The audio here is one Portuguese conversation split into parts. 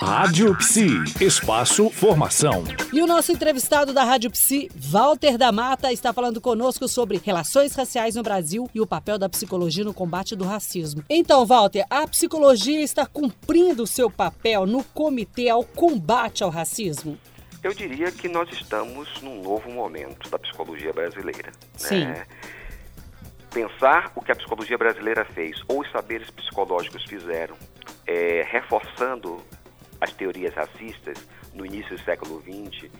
Rádio Psi, espaço formação. E o nosso entrevistado da Rádio Psi, Walter da Mata, está falando conosco sobre relações raciais no Brasil e o papel da psicologia no combate do racismo. Então, Walter, a psicologia está cumprindo o seu papel no comitê ao combate ao racismo? Eu diria que nós estamos num novo momento da psicologia brasileira. Sim. Né? Pensar o que a psicologia brasileira fez, ou os saberes psicológicos fizeram, é, reforçando as teorias racistas no início do século XX,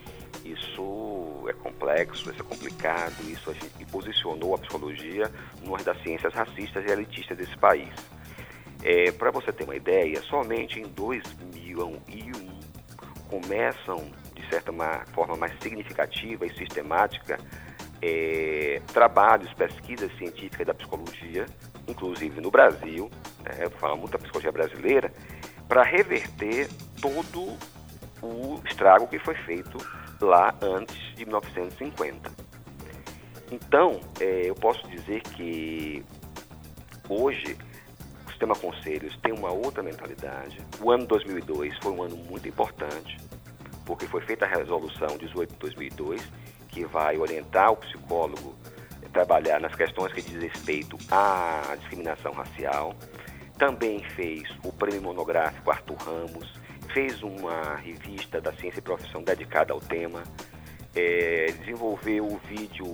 isso é complexo, isso é complicado, isso posicionou a psicologia numa das ciências racistas e elitistas desse país. É, Para você ter uma ideia, somente em 2001 começam, de certa forma mais significativa e sistemática, é, trabalhos, pesquisas científicas da psicologia, inclusive no Brasil, né, eu falo muito da psicologia brasileira, para reverter todo o estrago que foi feito lá antes de 1950. Então, é, eu posso dizer que hoje o sistema conselhos tem uma outra mentalidade. O ano 2002 foi um ano muito importante, porque foi feita a resolução 18 de 2002, que vai orientar o psicólogo trabalhar nas questões que diz respeito à discriminação racial. Também fez o prêmio monográfico Arthur Ramos, fez uma revista da ciência e profissão dedicada ao tema, é, desenvolveu o vídeo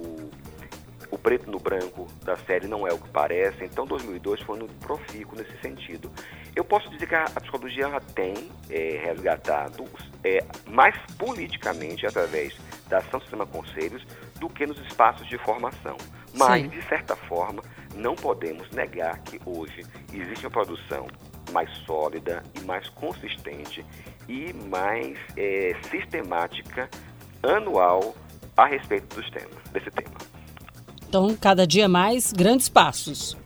O Preto no Branco da série Não É o que Parece. Então, 2002 foi um profícuo nesse sentido. Eu posso dizer que a, a psicologia tem é, resgatado é, mais politicamente através da ação do sistema conselhos do que nos espaços de formação. Mas, Sim. de certa forma, não podemos negar que hoje existe uma produção mais sólida e mais consistente e mais é, sistemática anual a respeito dos temas, desse tema. Então, cada dia mais grandes passos.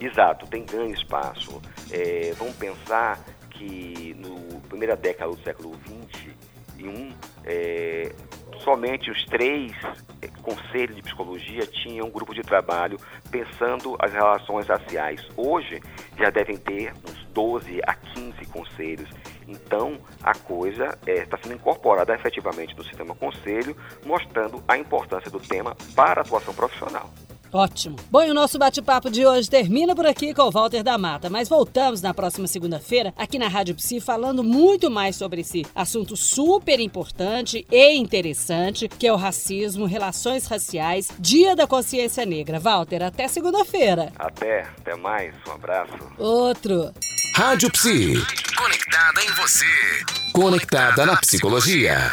Exato, tem grande espaço. É, vamos pensar que no primeira década do século XXI, é, somente os três eh, conselhos de psicologia tinham um grupo de trabalho pensando as relações raciais. Hoje já devem ter uns 12 a 15 conselhos. Então a coisa está é, sendo incorporada efetivamente no sistema conselho, mostrando a importância do tema para a atuação profissional. Ótimo. Bom, e o nosso bate-papo de hoje termina por aqui com o Walter da Mata, mas voltamos na próxima segunda-feira aqui na Rádio Psi falando muito mais sobre esse assunto super importante e interessante, que é o racismo, relações raciais, Dia da Consciência Negra. Walter, até segunda-feira. Até, até mais. Um abraço. Outro. Rádio Psi. Conectada em você. Conectada na psicologia.